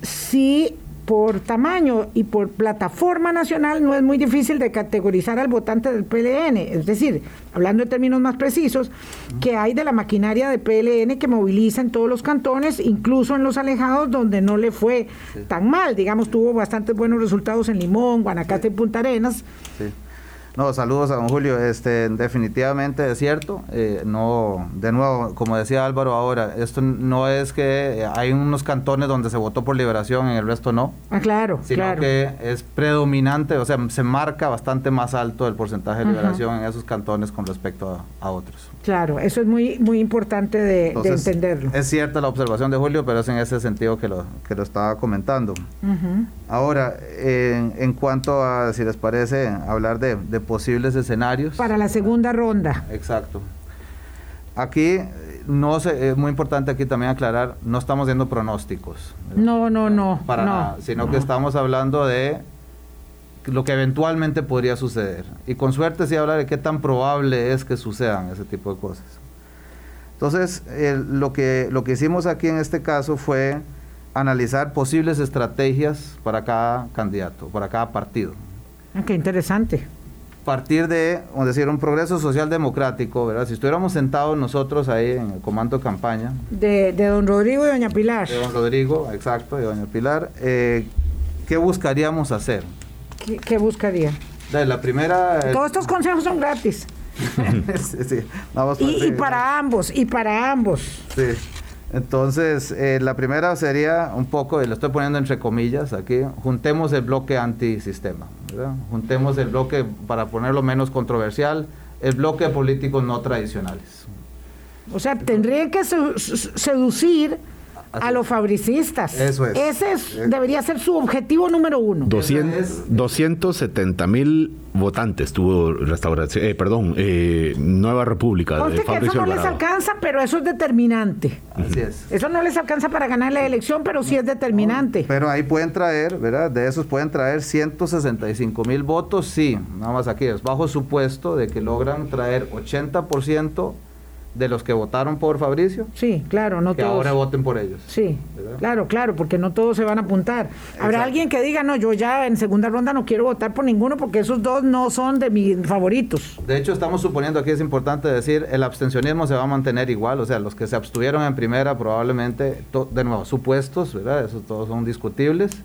si por tamaño y por plataforma nacional no es muy difícil de categorizar al votante del PLN, es decir, hablando en términos más precisos, que hay de la maquinaria de PLN que moviliza en todos los cantones, incluso en los alejados donde no le fue tan mal, digamos, tuvo bastantes buenos resultados en Limón, Guanacaste y Punta Arenas. No, saludos a don Julio. Este, definitivamente es cierto. Eh, no, de nuevo, como decía Álvaro ahora, esto no es que hay unos cantones donde se votó por liberación, en el resto no. Ah, claro, sino que es predominante, o sea, se marca bastante más alto el porcentaje de liberación en esos cantones con respecto a otros. Claro, eso es muy muy importante de, entenderlo. Es cierta la observación de Julio, pero es en ese sentido que lo, que lo estaba comentando. Ahora, en, cuanto a, si les parece, hablar de, posibles escenarios. Para la segunda ronda. Exacto. Aquí no sé, es muy importante aquí también aclarar, no estamos viendo pronósticos. No, no, no. Para nada, sino que estamos hablando de lo que eventualmente podría suceder. Y con suerte sí hablar de qué tan probable es que sucedan ese tipo de cosas. Entonces, lo, que, lo que hicimos aquí en este caso fue analizar posibles estrategias para cada candidato, para cada partido. Ah, qué interesante. Partir de, vamos decir, un progreso social democrático, ¿verdad? Si estuviéramos sentados nosotros ahí en el comando de campaña. De, don Rodrigo y doña Pilar. De don Rodrigo, exacto, de doña Pilar. Eh, ¿Qué buscaríamos hacer? ¿Qué, buscaría? La primera... Eh, Todos estos consejos son gratis. y, para ambos, y para ambos. Sí. Entonces, eh, la primera sería un poco, y lo estoy poniendo entre comillas aquí, juntemos el bloque antisistema, ¿verdad? juntemos el bloque, para ponerlo menos controversial, el bloque de políticos no tradicionales. O sea, tendrían que seducir a los fabricistas. Eso es. Ese debería ser su objetivo número uno. 270 mil votantes tuvo restauración, eh, perdón, eh, Nueva República. De que eso no les alcanza, pero eso es determinante. Así es. Eso no les alcanza para ganar la elección, pero sí es determinante. pero ahí pueden traer, ¿verdad? De esos pueden traer 165 mil votos, sí, nada más aquí, es bajo supuesto de que logran traer 80% de los que votaron por Fabricio. Sí, claro, no que ahora voten por ellos. Sí, claro, claro, porque no todos se van a apuntar. Habrá alguien que diga, no, yo ya en segunda ronda no quiero votar por ninguno porque esos dos no son de mis favoritos. De hecho, estamos suponiendo aquí es importante decir, el abstencionismo se va a mantener igual, o sea, los que se abstuvieron en primera probablemente, de nuevo, supuestos, ¿verdad? Esos todos son discutibles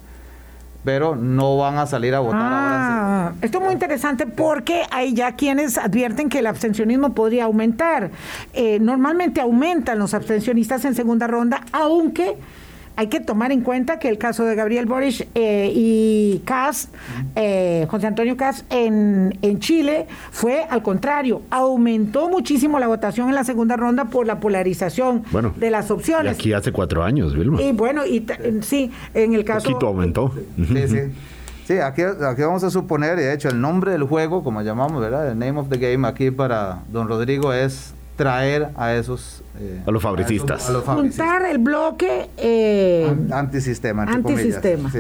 pero no van a salir a votar ah, ahora. Esto es muy interesante porque hay ya quienes advierten que el abstencionismo podría aumentar. Eh, normalmente aumentan los abstencionistas en segunda ronda, aunque hay que tomar en cuenta que el caso de Gabriel Boric eh, y Cas, eh, José Antonio Cas, en, en, Chile fue al contrario, aumentó muchísimo la votación en la segunda ronda por la polarización de las opciones. Y aquí hace cuatro años, Vilma. Y bueno, y sí, en el caso... Poquito aumentó. Sí, sí. Sí, aquí, aquí vamos a suponer, y de hecho el nombre del juego, como llamamos, ¿verdad? El name of the game aquí para don Rodrigo es traer a esos... Eh, a los fabricistas. Juntar el bloque... Eh, antisistema, antisistema.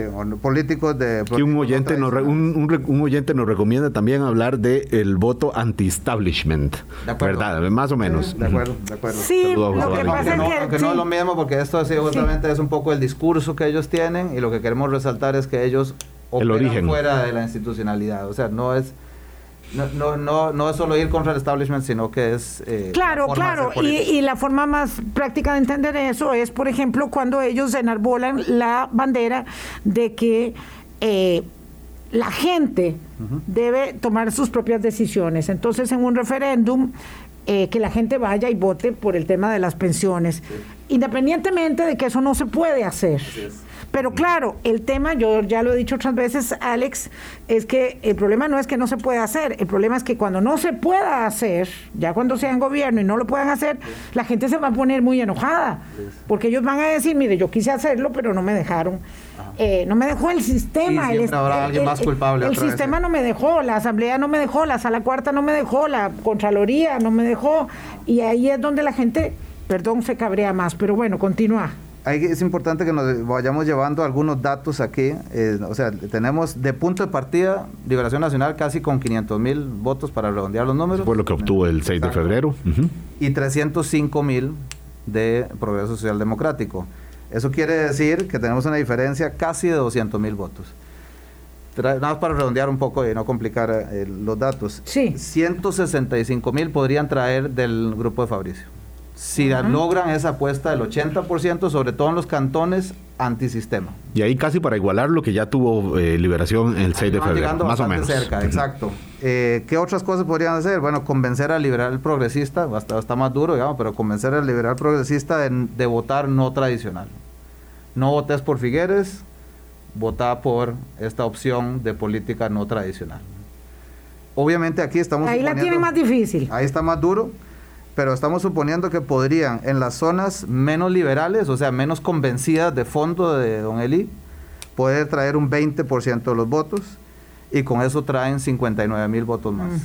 políticos de... Que un oyente, nos un, oyente nos recomienda también hablar del el voto anti-establishment. ¿Verdad? Más o menos. de acuerdo, de acuerdo. Sí, lo que pasa es que... Aunque no es lo mismo, porque esto así justamente es un poco el discurso que ellos tienen y lo que queremos resaltar es que ellos el origen. fuera de la institucionalidad. O sea, no es no, no, no, es solo ir contra el establishment, sino que es... Eh, claro, claro, y, y, la forma más práctica de entender eso es, por ejemplo, cuando ellos enarbolan la bandera de que eh, la gente debe tomar sus propias decisiones. Entonces, en un referéndum, eh, que la gente vaya y vote por el tema de las pensiones, independientemente de que eso no se puede hacer. Pero claro, el tema, yo ya lo he dicho otras veces, Alex, es que el problema no es que no se pueda hacer, el problema es que cuando no se pueda hacer, ya cuando sea en gobierno y no lo puedan hacer, la gente se va a poner muy enojada, porque ellos van a decir, mire, yo quise hacerlo, pero no me dejaron. Eh, no me dejó el sistema. el, alguien más culpable. El, sistema no me dejó, la asamblea no me dejó, la sala cuarta no me dejó, la contraloría no me dejó. Y ahí es donde la gente, perdón, se cabrea más. Pero bueno, continúa es importante que nos vayamos llevando algunos datos aquí. Eh, o sea, tenemos de punto de partida Liberación Nacional casi con 500 mil votos para redondear los números. Fue lo que obtuvo el 6 de febrero. Y 305 mil de Progreso Social Democrático. Eso quiere decir que tenemos una diferencia casi de 200 mil votos. Nada más para redondear un poco y no complicar eh, los datos. Sí. 165 mil podrían traer del grupo de Fabricio si logran esa apuesta del 80%, sobre todo en los cantones antisistema. Y ahí casi para igualar lo que ya tuvo eh, liberación el 6 de febrero, más o menos. cerca, exacto. Eh, ¿Qué otras cosas podrían hacer? Bueno, convencer al liberal progresista, está, más duro, digamos, pero convencer al liberal progresista de, votar no tradicional. No votes por Figueres, vota por esta opción de política no tradicional. Obviamente aquí estamos... Ahí la tiene más difícil. Ahí está más duro pero estamos suponiendo que podrían en las zonas menos liberales, o sea, menos convencidas de fondo de Don Eli, poder traer un 20% de los votos y con eso traen 59 mil votos más.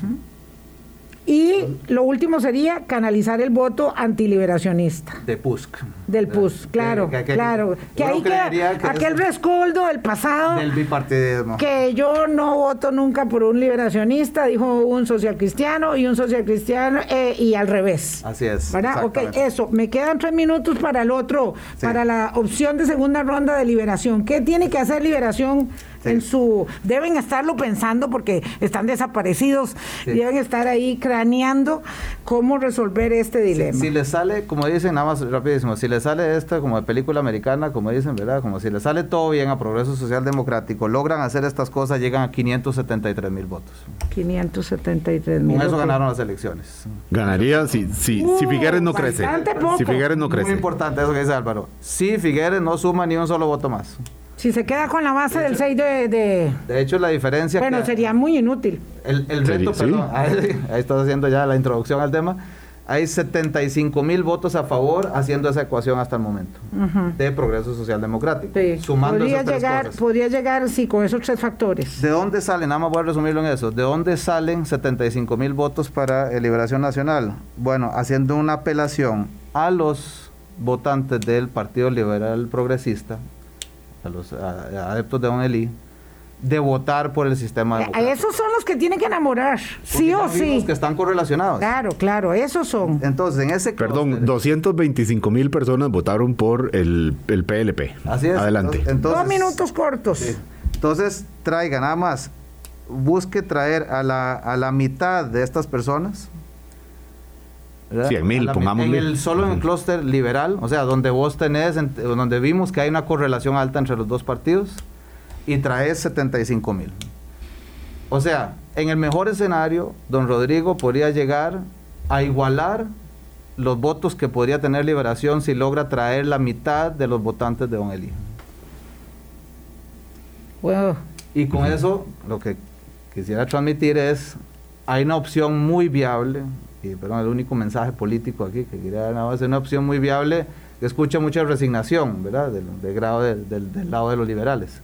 Y lo último sería canalizar el voto antiliberacionista. De PUSC. Del PUSC, claro, claro. Que ahí que aquel rescoldo del pasado. Del bipartidismo. Que yo no voto nunca por un liberacionista, dijo un social cristiano y un social cristiano eh, y al revés. Así es. ¿Verdad? Ok, eso. Me quedan tres minutos para el otro, para la opción de segunda ronda de liberación. ¿Qué tiene que hacer liberación? En su deben estarlo pensando porque están desaparecidos, deben estar ahí craneando cómo resolver este dilema. Si, le sale, como dicen, nada más rapidísimo, si le sale esto como de película americana, como dicen, ¿verdad? Como si le sale todo bien a Progreso Social Democrático, logran hacer estas cosas, llegan a 573 mil votos. 573 mil. Con eso ganaron las elecciones. Ganaría si, si, si Figueres no crece. Si Figueres no crece. Muy importante eso que dice Álvaro. Si Figueres no suma ni un solo voto más. Si se queda con la base del 6 de, de... hecho, la diferencia... Bueno, sería muy inútil. El, el reto, perdón, ahí, estás haciendo ya la introducción al tema. Hay 75 mil votos a favor haciendo esa ecuación hasta el momento de progreso social democrático. Sí. Sumando podría llegar, Podría llegar, sí, con esos tres factores. ¿De dónde salen? Nada más voy a resumirlo en eso. ¿De dónde salen 75 mil votos para Liberación Nacional? Bueno, haciendo una apelación a los votantes del Partido Liberal Progresista, a los adeptos de Don Eli, de votar por el sistema democrático. Esos son los que tienen que enamorar, sí o sí. que están correlacionados. Claro, claro, esos son. Entonces, en ese Perdón, 225 mil personas votaron por el, el, PLP. Así es. Adelante. Entonces, Dos minutos cortos. Entonces, traiga nada más, busque traer a la, a la mitad de estas personas 100 mil, pongámosle. En el, solo en el clúster liberal, o sea, donde vos tenés, donde vimos que hay una correlación alta entre los dos partidos, y traes 75 mil. O sea, en el mejor escenario, don Rodrigo podría llegar a igualar los votos que podría tener Liberación si logra traer la mitad de los votantes de don Eli. Bueno. Y con eso, lo que quisiera transmitir es, hay una opción muy viable perdón, el único mensaje político aquí que quería dar, es una opción muy viable que escucha mucha resignación, ¿verdad?, del, grado del, lado de los liberales.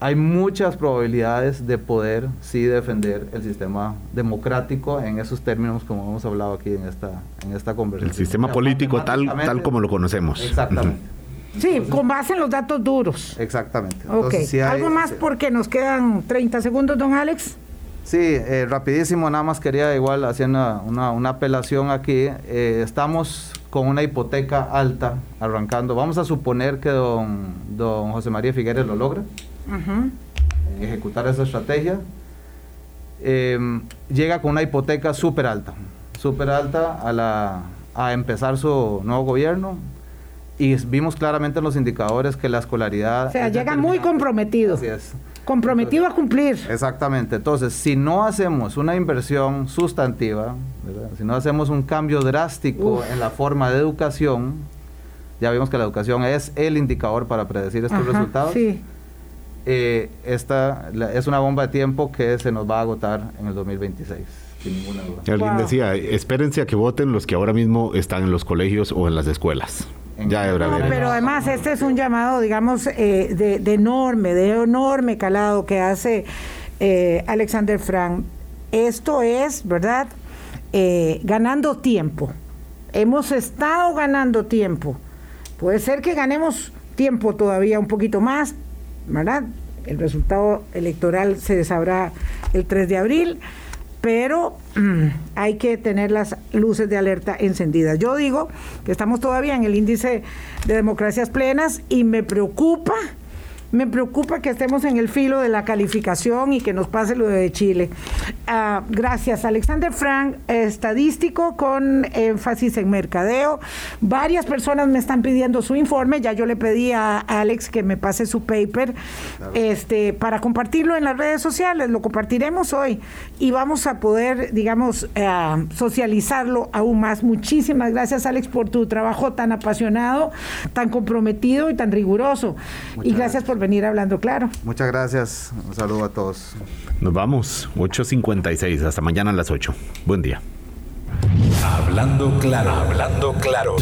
hay muchas probabilidades de poder sí defender el sistema democrático en esos términos como hemos hablado aquí en esta, en esta conversación. El sistema político tal, tal como lo conocemos. Exactamente. Sí, con base en los datos duros. Exactamente. Ok. ¿Algo más porque nos quedan 30 segundos, don Alex? Sí, eh, rapidísimo, nada más quería igual hacer una, una, apelación aquí. Eh, estamos con una hipoteca alta arrancando. Vamos a suponer que don, don José María Figueres lo logra ejecutar esa estrategia. Em, llega con una hipoteca súper alta, súper alta a, la, a empezar su nuevo gobierno y vimos claramente en los indicadores que la escolaridad... O sea, llega muy comprometido. Así es. Comprometido a cumplir. Exactamente. Entonces, si no hacemos una inversión sustantiva, si no hacemos un cambio drástico en la forma de educación, ya vimos que la educación es el indicador para predecir estos resultados. Sí. Eh, esta es una bomba de tiempo que se nos va a agotar en el 2026. Sin ninguna duda. Alguien decía, espérense a que voten los que ahora mismo están en los colegios o en las escuelas. Ya no, pero además este es un llamado, digamos, eh, de, enorme, de enorme calado que hace eh, Alexander Frank. Esto es, ¿verdad? Eh, ganando tiempo. Hemos estado ganando tiempo. Puede ser que ganemos tiempo todavía un poquito más, ¿verdad? El resultado electoral se sabrá el 3 de abril pero mm, hay que tener las luces de alerta encendidas. Yo digo que estamos todavía en el índice de democracias plenas y me preocupa me preocupa que estemos en el filo de la calificación y que nos pase lo de Chile. Ah, gracias, Alexander Frank, estadístico con énfasis en mercadeo. Varias personas me están pidiendo su informe. Ya yo le pedí a Alex que me pase su paper este, para compartirlo en las redes sociales. Lo compartiremos hoy y vamos a poder, digamos, eh, socializarlo aún más. Muchísimas gracias, Alex, por tu trabajo tan apasionado, tan comprometido y tan riguroso. y gracias por venir hablando claro. Muchas gracias. Un saludo a todos. Nos vamos. 8.56. Hasta mañana a las 8. Buen día. Hablando claro, hablando claro.